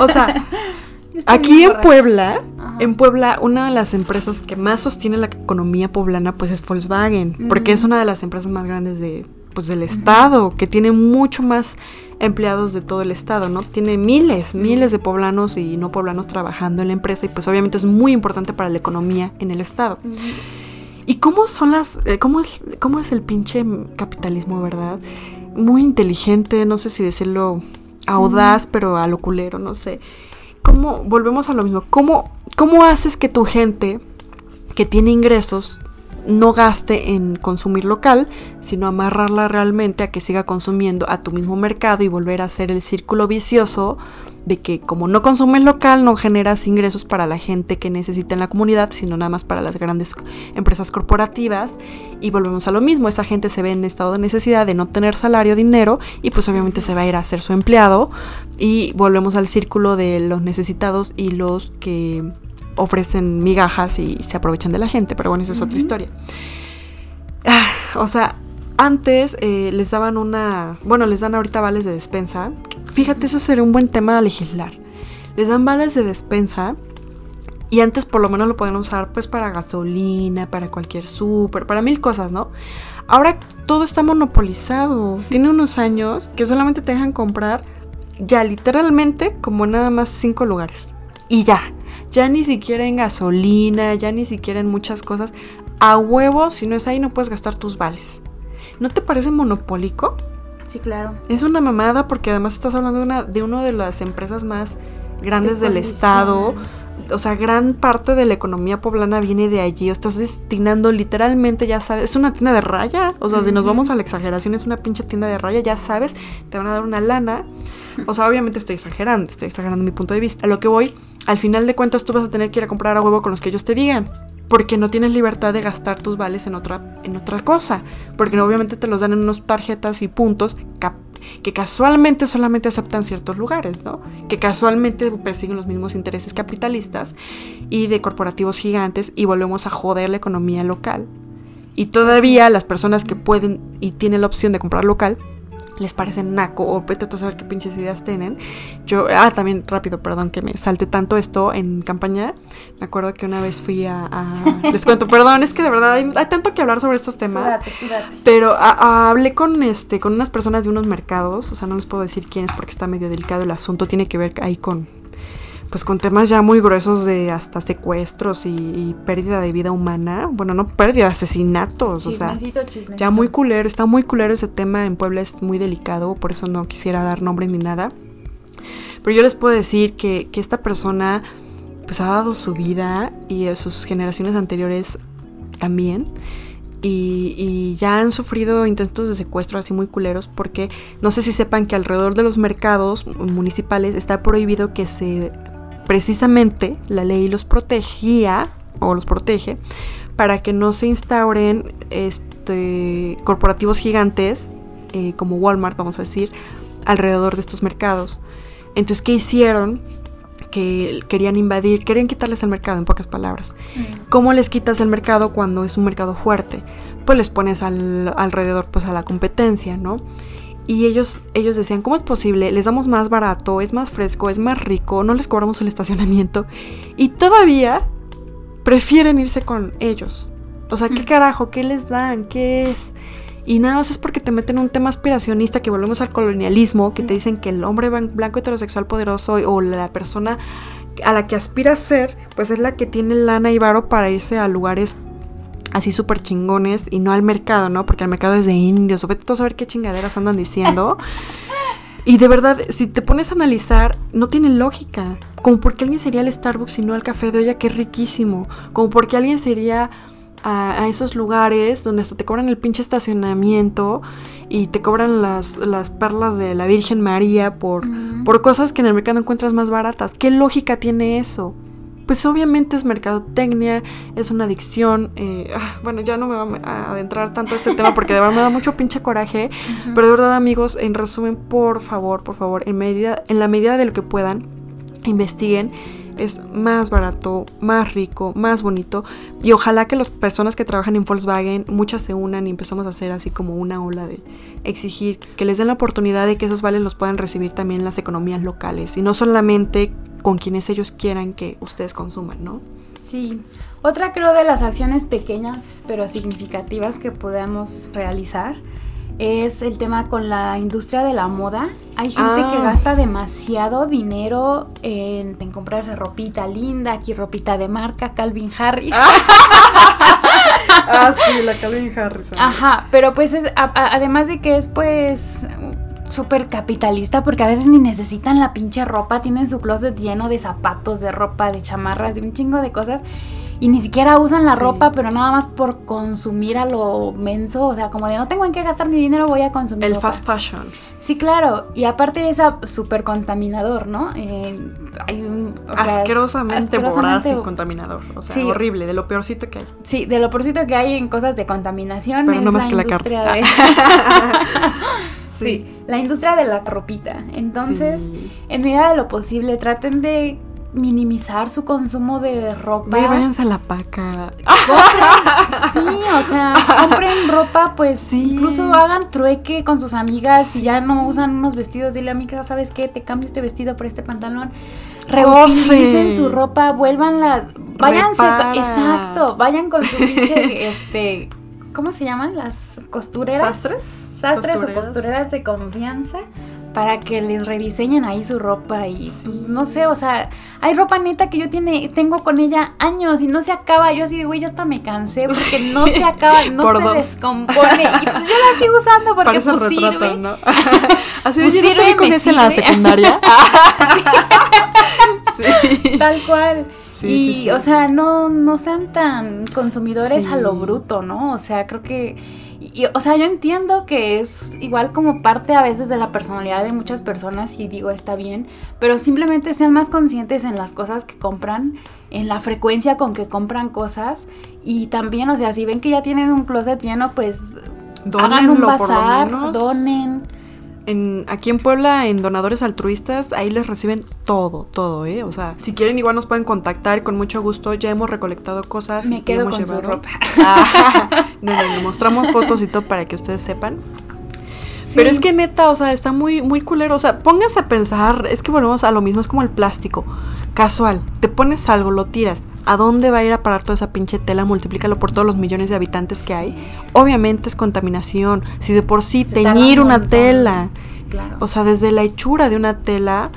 O sea, Aquí en. Puebla, Ajá. en Puebla, una de las empresas que más sostiene la economía poblana, pues es Volkswagen, porque es una de las empresas más grandes de, pues, del estado, que tiene mucho más empleados de todo el estado, ¿no? Tiene miles, miles de poblanos y no poblanos trabajando en la empresa y pues obviamente es muy importante para la economía en el estado. ¿Y cómo son las, eh, cómo es, cómo es el pinche capitalismo, verdad? Muy inteligente, no sé si decirlo audaz, pero a lo culero, no sé. ¿Cómo, volvemos a lo mismo, cómo, cómo haces que tu gente que tiene ingresos no gaste en consumir local, sino amarrarla realmente a que siga consumiendo a tu mismo mercado y volver a hacer el círculo vicioso de que como no consumes local no generas ingresos para la gente que necesita en la comunidad, sino nada más para las grandes empresas corporativas. Y volvemos a lo mismo, esa gente se ve en estado de necesidad de no tener salario, dinero y pues obviamente se va a ir a ser su empleado. Y volvemos al círculo de los necesitados y los que ofrecen migajas y se aprovechan de la gente, pero bueno, esa es otra historia. Ah, o sea, antes eh, les daban una, bueno, les dan ahorita vales de despensa. Fíjate, eso sería un buen tema a legislar. Les dan vales de despensa y antes por lo menos lo podían usar pues para gasolina, para cualquier súper, para mil cosas, ¿no? Ahora todo está monopolizado. Tiene unos años que solamente te dejan comprar ya literalmente como nada más cinco lugares. Y ya. Ya ni siquiera en gasolina, ya ni siquiera en muchas cosas. A huevo, si no es ahí, no puedes gastar tus vales. ¿No te parece monopólico? Sí, claro. Es una mamada porque además estás hablando de una de una de las empresas más grandes De del estado. O sea, gran parte de la economía poblana viene de allí. O estás destinando literalmente, ya sabes, es una tienda de raya. O sea, si nos vamos a la exageración, es una pinche tienda de raya, ya sabes, te van a dar una lana. O sea, obviamente estoy exagerando, estoy exagerando mi punto de vista. A lo que voy, al final de cuentas tú vas a tener que ir a comprar a huevo con los que ellos te digan. Porque no tienes libertad de gastar tus vales en otra, en otra cosa. Porque obviamente te los dan en unas tarjetas y puntos que casualmente solamente aceptan ciertos lugares, ¿no? Que casualmente persiguen los mismos intereses capitalistas y de corporativos gigantes y volvemos a joder la economía local. Y todavía las personas que pueden y tienen la opción de comprar local les parece naco o vete tú a saber qué pinches ideas tienen. Yo, ah, también rápido, perdón que me salte tanto esto en campaña. Me acuerdo que una vez fui a... a- les cuento, perdón, es que de verdad hay, hay tanto que hablar sobre estos temas. date, tú date. Pero a- a- hablé con este con unas personas de unos mercados, o sea, no les puedo decir quiénes porque está medio delicado el asunto, tiene que ver ahí con pues con temas ya muy gruesos de hasta secuestros y, y pérdida de vida humana, bueno, no pérdida, asesinatos, o sea, Chismecito, chismecito. ya muy culero, está muy culero ese tema en Puebla, es muy delicado, por eso no quisiera dar nombre ni nada. Pero yo les puedo decir que, que esta persona pues ha dado su vida y a sus generaciones anteriores también. Y, y ya han sufrido intentos de secuestro así muy culeros porque no sé si sepan que alrededor de los mercados municipales está prohibido que se precisamente la ley los protegía o los protege para que no se instauren este, corporativos gigantes eh, como Walmart, vamos a decir, alrededor de estos mercados. Entonces, ¿qué hicieron? Que querían invadir, querían quitarles el mercado, en pocas palabras. Mm. ¿Cómo les quitas el mercado cuando es un mercado fuerte? Pues les pones al, alrededor pues a la competencia, ¿no? Y ellos, ellos decían, ¿cómo es posible? Les damos más barato, es más fresco, es más rico, no les cobramos el estacionamiento. Y todavía prefieren irse con ellos. O sea, ¿qué carajo? ¿Qué les dan? ¿Qué es? Y nada más es porque te meten un tema aspiracionista que volvemos al colonialismo, que te dicen que el hombre blanco heterosexual poderoso o la persona a la que aspira a ser, pues es la que tiene lana y varo para irse a lugares así súper chingones y no al mercado, ¿no? Porque el mercado es de indios, o vete tú a saber qué chingaderas andan diciendo. Y de verdad, si te pones a analizar, no tiene lógica. Como por qué alguien sería al Starbucks y no al café de olla, que es riquísimo. Como por qué alguien sería a, a esos lugares donde hasta te cobran el pinche estacionamiento y te cobran las, las perlas de la Virgen María por, Mm. por cosas que en el mercado encuentras más baratas. ¿Qué lógica tiene eso? Pues obviamente es mercadotecnia, es una adicción. eh, ah, bueno, ya no me voy a adentrar tanto a este tema porque de verdad me da mucho pinche coraje. Pero de verdad, amigos, en resumen, por favor, por favor, en, medida, en la medida de lo que puedan, investiguen. Es más barato, más rico, más bonito. Y ojalá que las personas que trabajan en Volkswagen, muchas se unan y empezamos a hacer así como una ola de exigir que les den la oportunidad de que esos vales los puedan recibir también las economías locales. Y no solamente con quienes ellos quieran que ustedes consuman, ¿no? Sí. Otra creo de las acciones pequeñas pero significativas que podemos realizar es el tema con la industria de la moda. Hay gente Ah. que gasta demasiado dinero en, en comprarse ropita linda, aquí ropita de marca, Calvin Harris. Ah, sí, la Calvin Harris. Ajá, pero pues es, a- a- además de que es pues súper capitalista porque a veces ni necesitan la pinche ropa, tienen su closet lleno de zapatos, de ropa, de chamarras, de un chingo de cosas y ni siquiera usan la Sí. ropa, pero nada más por consumir a lo menso, o sea, como de no tengo en qué gastar mi dinero, voy a consumir El ropa". fast fashion. Sí, claro, y aparte es súper contaminador, ¿no? Eh, hay un... o sea, asquerosamente, voraz asquerosamente- y contaminador. O sea, Sí. horrible, de lo peorcito que hay. Sí, de lo porcito que hay en cosas de contaminación Pero no más la que la industria carne. de... sí, la industria de la ropita. Entonces, Sí. en medida de lo posible, traten de minimizar su consumo de ropa. Ve, váyanse a la paca. Compren, sí, o sea, compren ropa, pues Sí. incluso hagan trueque con sus amigas. Si ya no usan unos vestidos, dile amiga, ¿sabes qué? Te cambio este vestido por este pantalón. Reutilicen su ropa, vuélvanla, váyanse, Repara. exacto, vayan con su pinche, este, ¿cómo se llaman? Las costureras. ¿Sastres? Sastres o costureras de confianza para que les rediseñen ahí su ropa y pues no sé, o sea, hay ropa neta que yo tiene, tengo con ella años y no se acaba, yo así de güey, ya hasta me cansé porque no se acaba, no Por se dos. descompone y pues yo la sigo usando porque Parece pues retrato, sirve. ¿no? Así Pues de, yo no sirve, con ese en la sirve. secundaria. sí. Tal cual. Sí, y, sí, sí. o sea, no, no sean tan consumidores a lo bruto, ¿no? O sea, creo que. Y- o sea, yo entiendo que es igual como parte a veces de la personalidad de muchas personas y digo, está bien, pero simplemente sean más conscientes en las cosas que compran, en la frecuencia con que compran cosas y también, o sea, si ven que ya tienen un closet lleno, pues hagan un bazar, donen. En, aquí en Puebla, en donadores altruistas, ahí les reciben todo, todo, ¿eh? O sea, si quieren igual nos pueden contactar con mucho gusto. Ya hemos recolectado cosas. Me quedo hemos con su ropa. Ah, no, no, no, mostramos fotos y todo para que ustedes sepan. Pero es que neta, o sea, está muy, muy culero. O sea, pónganse a pensar, es que volvemos a lo mismo, es como el plástico. Casual, te pones algo, lo tiras. ¿A dónde va a ir a parar toda esa pinche tela? Multiplícalo por todos los millones de habitantes que hay. Obviamente es contaminación. Si de por sí Se teñir una montón. tela. Sí, claro. O sea, desde la hechura de una tela,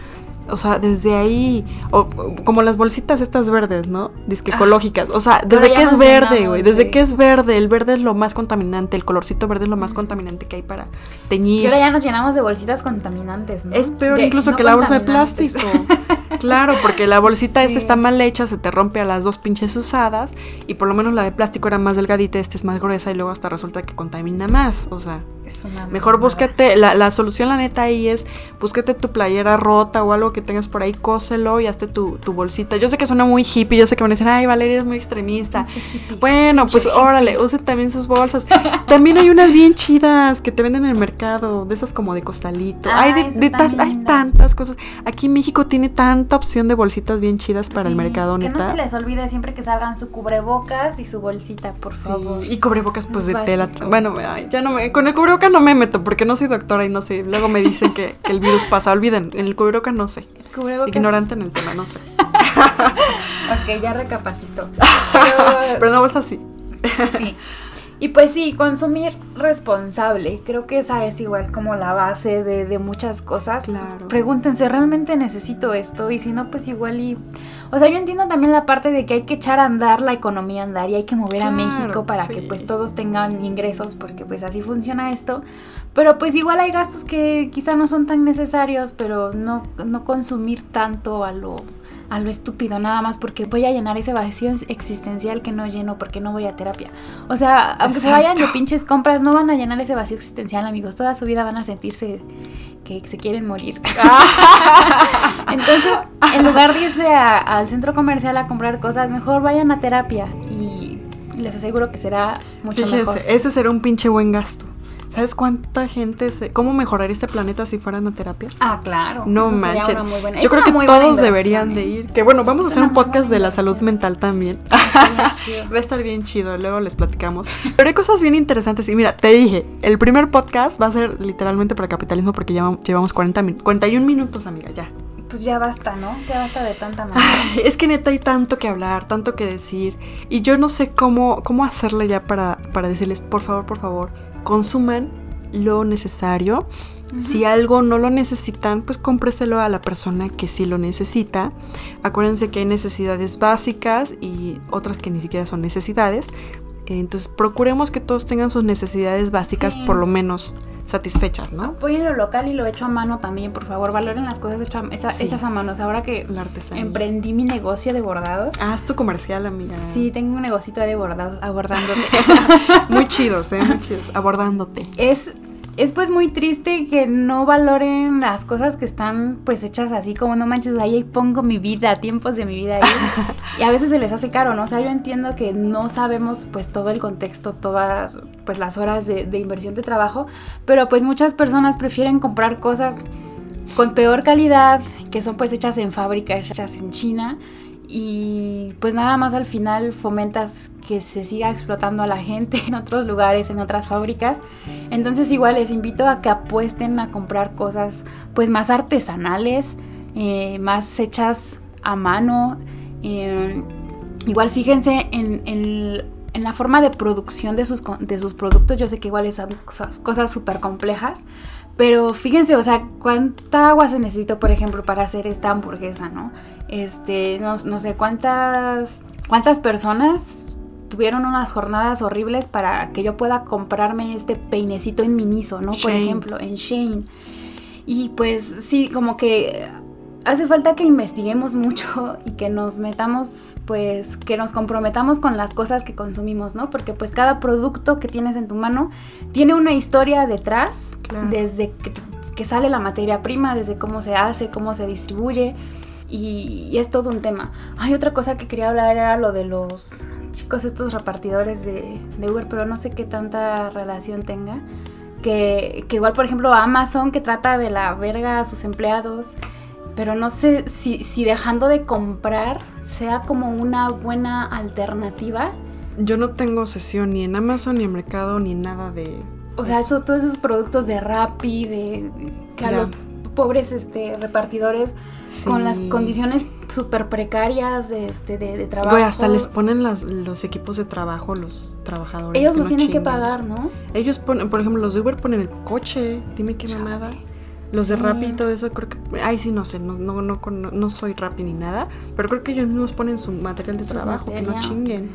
o sea, desde ahí, o, como las bolsitas estas verdes, ¿no? Disque Ah. ecológicas. O sea, desde que es verde, güey. Desde de- que es verde, el verde es lo más contaminante, el colorcito verde es lo más contaminante que hay para Y teñir. ahora ya nos llenamos de bolsitas contaminantes, ¿no? Es peor De- incluso no que la bolsa de plástico. claro, porque la bolsita esta Sí. está mal hecha, se te rompe a las dos pinches usadas y por lo menos la de plástico era más delgadita, esta es más gruesa y luego hasta resulta que contamina más. O sea, Es una Mejor búsquete, la, la solución la neta ahí es, búsquete tu playera rota o algo que tengas por ahí, cóselo y hazte tu, tu bolsita. Yo sé que suena muy hippie, yo sé que van a decir, ay, Valeria es muy extremista. Bueno, Pinche pues hippie. órale, use también sus bolsas. También hay unas bien chidas que te venden en el mercado, de esas como de costalito. Ah, hay, de, de tan- hay tantas cosas. Aquí México tiene tanta opción de bolsitas bien chidas para el mercado, Que neta. no se les olvide siempre que salgan su cubrebocas y su bolsita, por favor. Sí, Y cubrebocas pues de tela. Bueno, ay, ya no me, con el cubrebocas no me meto porque no soy doctora y no sé. Luego me dicen que, que el virus pasa. Olviden, en el cubrebocas no sé. Cubrebocas. Ignorante en el tema, no sé. Ok, ya recapacito. Pero, Pero en la bolsa sí. sí. Y pues sí, consumir responsable. Creo que esa es igual como la base de, de muchas cosas. Claro. Pregúntense, ¿realmente necesito esto? Y si no, pues igual y... O sea, yo entiendo también la parte de que hay que echar a andar la economía a andar y hay que mover a México para sí. que pues todos tengan ingresos porque pues así funciona esto. Pero pues igual hay gastos que quizá no son tan necesarios, pero no, no consumir tanto a lo, a lo estúpido, nada más porque voy a llenar ese vacío existencial que no lleno porque no voy a terapia. O sea, aunque se vayan de pinches compras, no van a llenar ese vacío existencial, amigos. Toda su vida van a sentirse que se quieren morir. Entonces, en lugar de irse al centro comercial a comprar cosas, mejor vayan a terapia y les aseguro que será mucho mejor. Ese será un pinche buen gasto. ¿Sabes cuánta gente se... ¿Cómo mejoraría este planeta si fueran a terapia? Ah, claro. No manches. Yo creo que todos deberían de ¿eh? ir. Que bueno, vamos a hacer un podcast de la salud mental también. Va a estar bien chido, luego les platicamos. Pero hay cosas bien interesantes. Y mira, te dije, el primer podcast va a ser literalmente para capitalismo porque llevamos 40 41 minutos, amiga, ya pues ya basta, ¿no? Ya basta de tanta manera. Es que neta hay tanto que hablar, tanto que decir. Y yo no sé cómo, cómo hacerle ya para, para decirles, por favor, por favor, consuman lo necesario. Si algo no lo necesitan, pues cómpreselo a la persona que sí lo necesita. Acuérdense que hay necesidades básicas y otras que ni siquiera son necesidades. Entonces procuremos que todos tengan sus necesidades básicas por lo menos satisfechas, ¿no? Apoyen lo local y lo hecho a mano también, por favor. Valoren las cosas hechas, a mano. ahora que emprendí mi negocio de bordados. Ah, es tu comercial, amiga. Sí, tengo un negocito de bordados, abordándote. muy chidos, ¿eh? Muy chidos, abordándote. Es es pues muy triste que no valoren las cosas que están pues hechas así como no manches, ahí pongo mi vida, tiempos de mi vida ahí. y a veces se les hace caro, ¿no? O sea, yo entiendo que no sabemos pues todo el contexto, todas pues las horas de, de inversión de trabajo, pero pues muchas personas prefieren comprar cosas con peor calidad, que son pues hechas en fábrica, hechas en China y pues nada más al final fomentas que se siga explotando a la gente en otros lugares, en otras fábricas. Entonces igual les invito a que apuesten a comprar cosas pues más artesanales, eh, más hechas a mano. Eh, igual fíjense en, en, la forma de producción de sus, de sus productos. Yo sé que igual son cosas súper complejas, pero fíjense, o sea, cuánta agua se necesita, por ejemplo, para hacer esta hamburguesa, ¿no? Este, no, sé cuántas, cuántas personas tuvieron unas jornadas horribles para que yo pueda comprarme este peinecito en Miniso, ¿no? Por ejemplo, en Shane. Y pues sí, como que hace falta que investiguemos mucho y que nos metamos, pues, que nos comprometamos con las cosas que consumimos, ¿no? Porque pues cada producto que tienes en tu mano tiene una historia detrás, desde que, sale la materia prima, desde cómo se hace, cómo se distribuye. Y, es todo un tema. Hay otra cosa que quería hablar, era lo de los chicos, estos repartidores de, de Uber, pero no sé qué tanta relación tenga. Que, que igual, por ejemplo, Amazon, que trata de la verga a sus empleados pero no sé si, si dejando de comprar sea como una buena alternativa. Yo no tengo sesión ni en Amazon, ni en Mercado, ni nada de... O sea, eso, todos esos productos de Rappi, de que a los pobres este, repartidores con las condiciones súper precarias de, este, de, trabajo. Güey, hasta les ponen los equipos de trabajo los trabajadores. Ellos los tienen que pagar, ¿no? Ellos ponen, por ejemplo, los de Uber ponen el coche. Dime qué mamada. Los de Rappi y todo eso, creo que. Ay, sí, no sé, no, no, no, no, soy Rappi ni nada. Pero creo que ellos mismos ponen su material de trabajo, que no chinguen.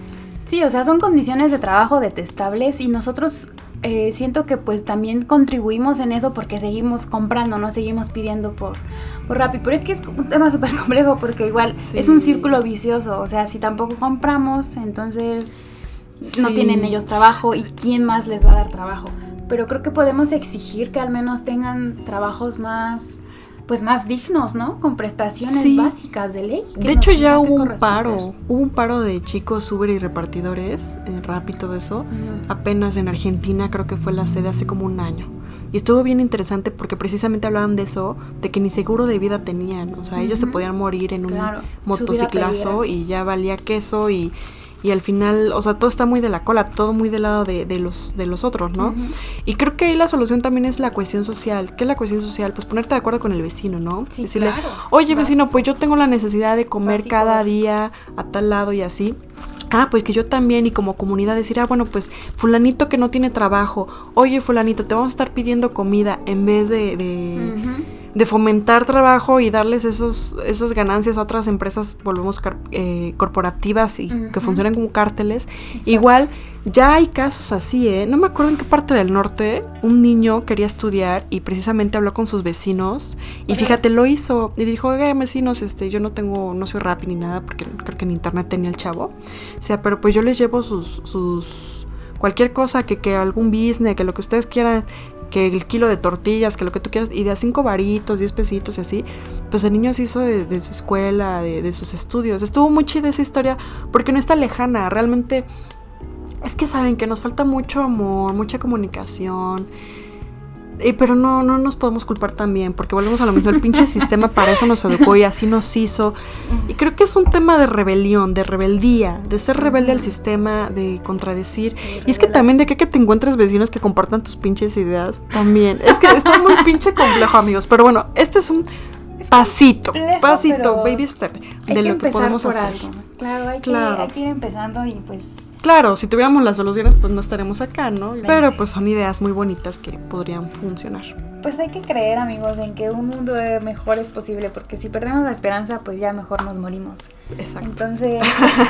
Sí, o sea, son condiciones de trabajo detestables y nosotros eh, siento que pues también contribuimos en eso porque seguimos comprando, no seguimos pidiendo por, por Rappi. Pero es que es un tema súper complejo porque igual es un círculo vicioso. O sea, si tampoco compramos, entonces no tienen ellos trabajo y quién más les va a dar trabajo pero creo que podemos exigir que al menos tengan trabajos más pues más dignos, ¿no? Con prestaciones básicas de ley. De hecho ya hubo un paro, hubo un paro de chicos Uber y repartidores, eh, rap y todo eso, apenas en Argentina creo que fue la sede hace como un año. Y estuvo bien interesante porque precisamente hablaban de eso, de que ni seguro de vida tenían, o sea, ellos se podían morir en un motociclazo y ya valía queso y y al final, o sea, todo está muy de la cola, todo muy del lado de, los, de los otros, ¿no? Y creo que ahí la solución también es la cohesión social. ¿Qué es la cohesión social? Pues ponerte de acuerdo con el vecino, ¿no? Sí, Decirle, oye vecino, pues yo tengo la necesidad de comer cada día a tal lado y así. Ah, pues que yo también y como comunidad decir, ah, bueno, pues fulanito que no tiene trabajo, oye fulanito, te vamos a estar pidiendo comida en vez de de fomentar trabajo y darles esos, esas ganancias a otras empresas, volvemos eh, corporativas y que funcionan como cárteles. Igual, ya hay casos así, ¿eh? No me acuerdo en qué parte del norte un niño quería estudiar y precisamente habló con sus vecinos y fíjate, lo hizo y le dijo, oiga, vecinos, este, yo no tengo, no soy rap ni nada porque creo que en internet tenía el chavo. O sea, pero pues yo les llevo sus, sus cualquier cosa, que, que algún business, que lo que ustedes quieran, que el kilo de tortillas, que lo que tú quieras, y de a cinco varitos, diez pesitos y así, pues el niño se hizo de, su escuela, de, de, sus estudios. Estuvo muy chida esa historia porque no está lejana, realmente es que saben que nos falta mucho amor, mucha comunicación. Y, pero no, no nos podemos culpar también, porque volvemos a lo mismo. El pinche sistema para eso nos educó y así nos hizo. Y creo que es un tema de rebelión, de rebeldía, de ser rebelde al sistema, de contradecir. y es que también de que, que te encuentres vecinos que compartan tus pinches ideas también. Es que está muy pinche complejo, amigos. Pero bueno, este es un pasito, pasito, baby step de lo que podemos hacer. Claro, hay, claro. Que, hay que ir empezando y pues Claro, si tuviéramos las soluciones, pues no estaremos acá, ¿no? Pero pues son ideas muy bonitas que podrían funcionar. Pues hay que creer, amigos, en que un mundo mejor es posible, porque si perdemos la esperanza, pues ya mejor nos morimos. Exacto. Entonces,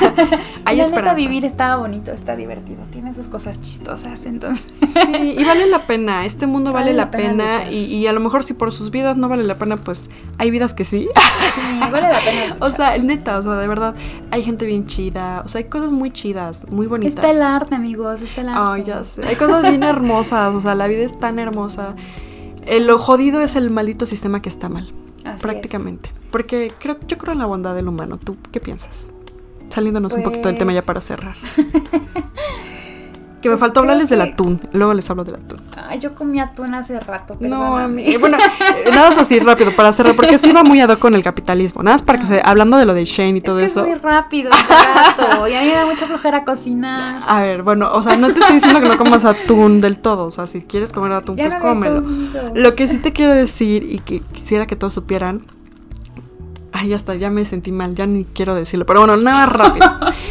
hay la neta vivir está bonito, está divertido, tiene sus cosas chistosas, entonces. sí, y vale la pena, este mundo vale, la pena, y, a lo mejor si por sus vidas no vale la pena, pues hay vidas que sí. sí, vale la pena. o sea, neta, o sea, de verdad, hay gente bien chida, o sea, hay cosas muy chidas, muy bonitas. Está el arte, amigos, está el arte. Ay, ya sé, hay cosas bien hermosas, o sea, la vida es tan hermosa. El, lo jodido es el maldito sistema que está mal. Prácticamente. Porque creo, yo creo en la bondad del humano. ¿Tú qué piensas? Saliéndonos un poquito del tema ya para cerrar. Que me pues faltó hablarles del atún. Luego les hablo del atún. Ay, yo comí atún hace rato. No, eh, bueno, eh, nada más así rápido para cerrar, porque sí va muy ad hoc con el capitalismo. Nada más para que se. Hablando de lo de Shane y todo eso. Es muy rápido, rato. y a mí me da mucha flojera cocinar. A ver, bueno, o sea, no te estoy diciendo que no comas atún del todo. O sea, si quieres comer atún, pues cómelo. Lo que sí te quiero decir y que quisiera que todos supieran. Ay, ya está, ya me sentí mal, ya ni quiero decirlo. Pero bueno, nada más rápido.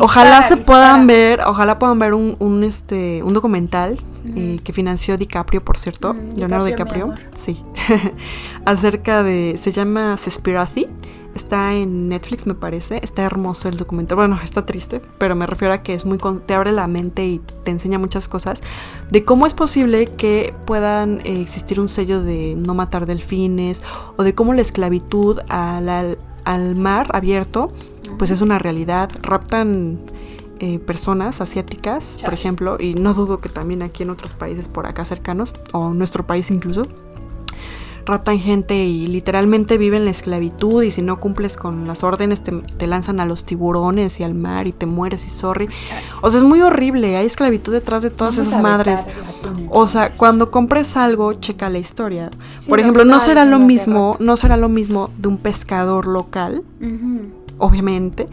ojalá se puedan ver, ojalá puedan ver un, un este, un documental eh, que financió DiCaprio, por cierto, Leonardo DiCaprio, sí, acerca de, se llama Sespiracy, está en Netflix me parece, está hermoso el documental, bueno, está triste, pero me refiero a que es muy, te abre la mente y te enseña muchas cosas de cómo es posible que puedan eh, existir un sello de no matar delfines o de cómo la esclavitud al, al mar abierto pues es una realidad. Raptan eh, personas asiáticas, por ejemplo, y no dudo que también aquí en otros países por acá cercanos, o nuestro país incluso, raptan gente y literalmente viven la esclavitud y si no cumples con las órdenes te, lanzan a los tiburones y al mar y te mueres y sorry. O sea, es muy horrible, hay esclavitud detrás de todas esas madres. O sea, cuando compres algo, checa la historia. Por ejemplo, no será lo mismo, no será lo mismo de un pescador local obviamente,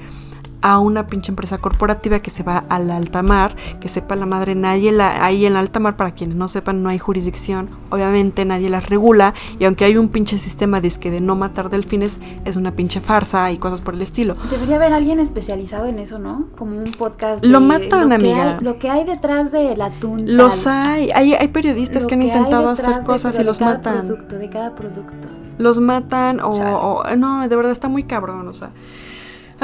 a una pinche empresa corporativa que se va al alta mar, que sepa la madre, nadie la, ahí en alta mar, para quienes no sepan, no hay jurisdicción, obviamente nadie las regula, y aunque hay un pinche sistema de, de no matar delfines, es una pinche farsa y cosas por el estilo. Debería haber alguien especializado en eso, ¿no? Como un podcast. lo matan, lo amiga. Que hay, lo que hay detrás del atún. Los hay, hay, hay periodistas que han intentado hacer cosas y los matan. Producto, de cada producto. Los matan o, o, no, de verdad está muy cabrón, o sea.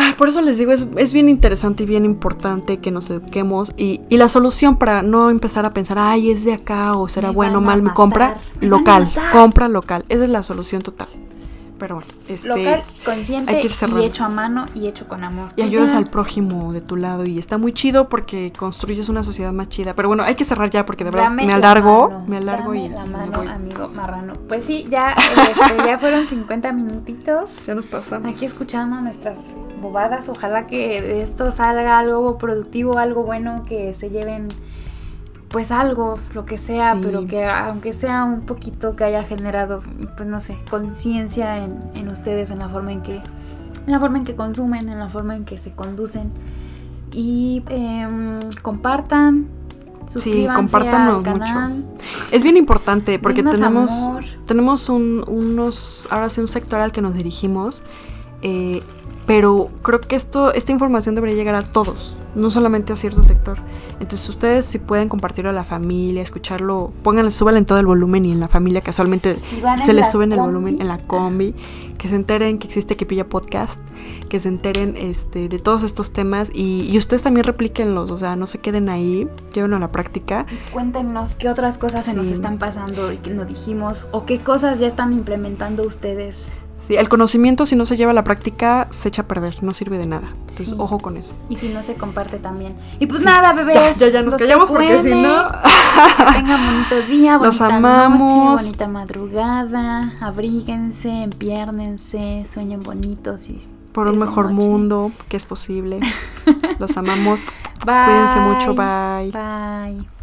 Ah, por eso les digo, es, bien interesante y bien importante que nos eduquemos y, la solución para no empezar a pensar, ay, es de acá o será bueno o mal mi compra, local, compra local. Esa es la solución total. Pero bueno, este, local, consciente y hecho a mano y hecho con amor. Y ayudas al prójimo de tu lado y está muy chido porque construyes una sociedad más chida. Pero bueno, hay que cerrar ya porque de verdad me alargo, me alargo y la mano, amigo marrano. Pues sí, ya, este, ya fueron 50 minutitos. Ya nos pasamos. Aquí escuchando nuestras bobadas. Ojalá que de esto salga algo productivo, algo bueno, que se lleven pues algo, lo que sea, pero que aunque sea un poquito que haya generado, pues no sé, conciencia en, en, ustedes, en la forma en que, en la forma en que consumen, en la forma en que se conducen. Y eh, compartan, sí, compártanos mucho. Es bien importante porque tenemos, tenemos un, unos, ahora sí, un sectoral que nos dirigimos Eh, pero creo que esto, esta información debería llegar a todos, no solamente a cierto sector. Entonces ustedes si pueden compartirlo a la familia, escucharlo, pónganle, súbanle en todo el volumen y en la familia casualmente se les suben el volumen en la combi, que se enteren que existe Que Pilla Podcast, que se enteren este, de todos estos temas y, ustedes también replíquenlos, o sea, no se queden ahí, llévenlo a la práctica. cuéntenos qué otras cosas se nos están pasando y que no dijimos o qué cosas ya están implementando ustedes. Sí, el conocimiento si no se lleva a la práctica se echa a perder, no sirve de nada. Entonces, ojo con eso. Y si no se comparte también. Y pues nada, bebés. Ya, ya, nos callamos porque si no. tengan bonito día, bonita Los amamos. Noche, bonita madrugada. Abríguense, empiérnense, sueñen bonitos y por un mejor mundo que es posible. Los amamos. Bye. Cuídense mucho, bye. Bye.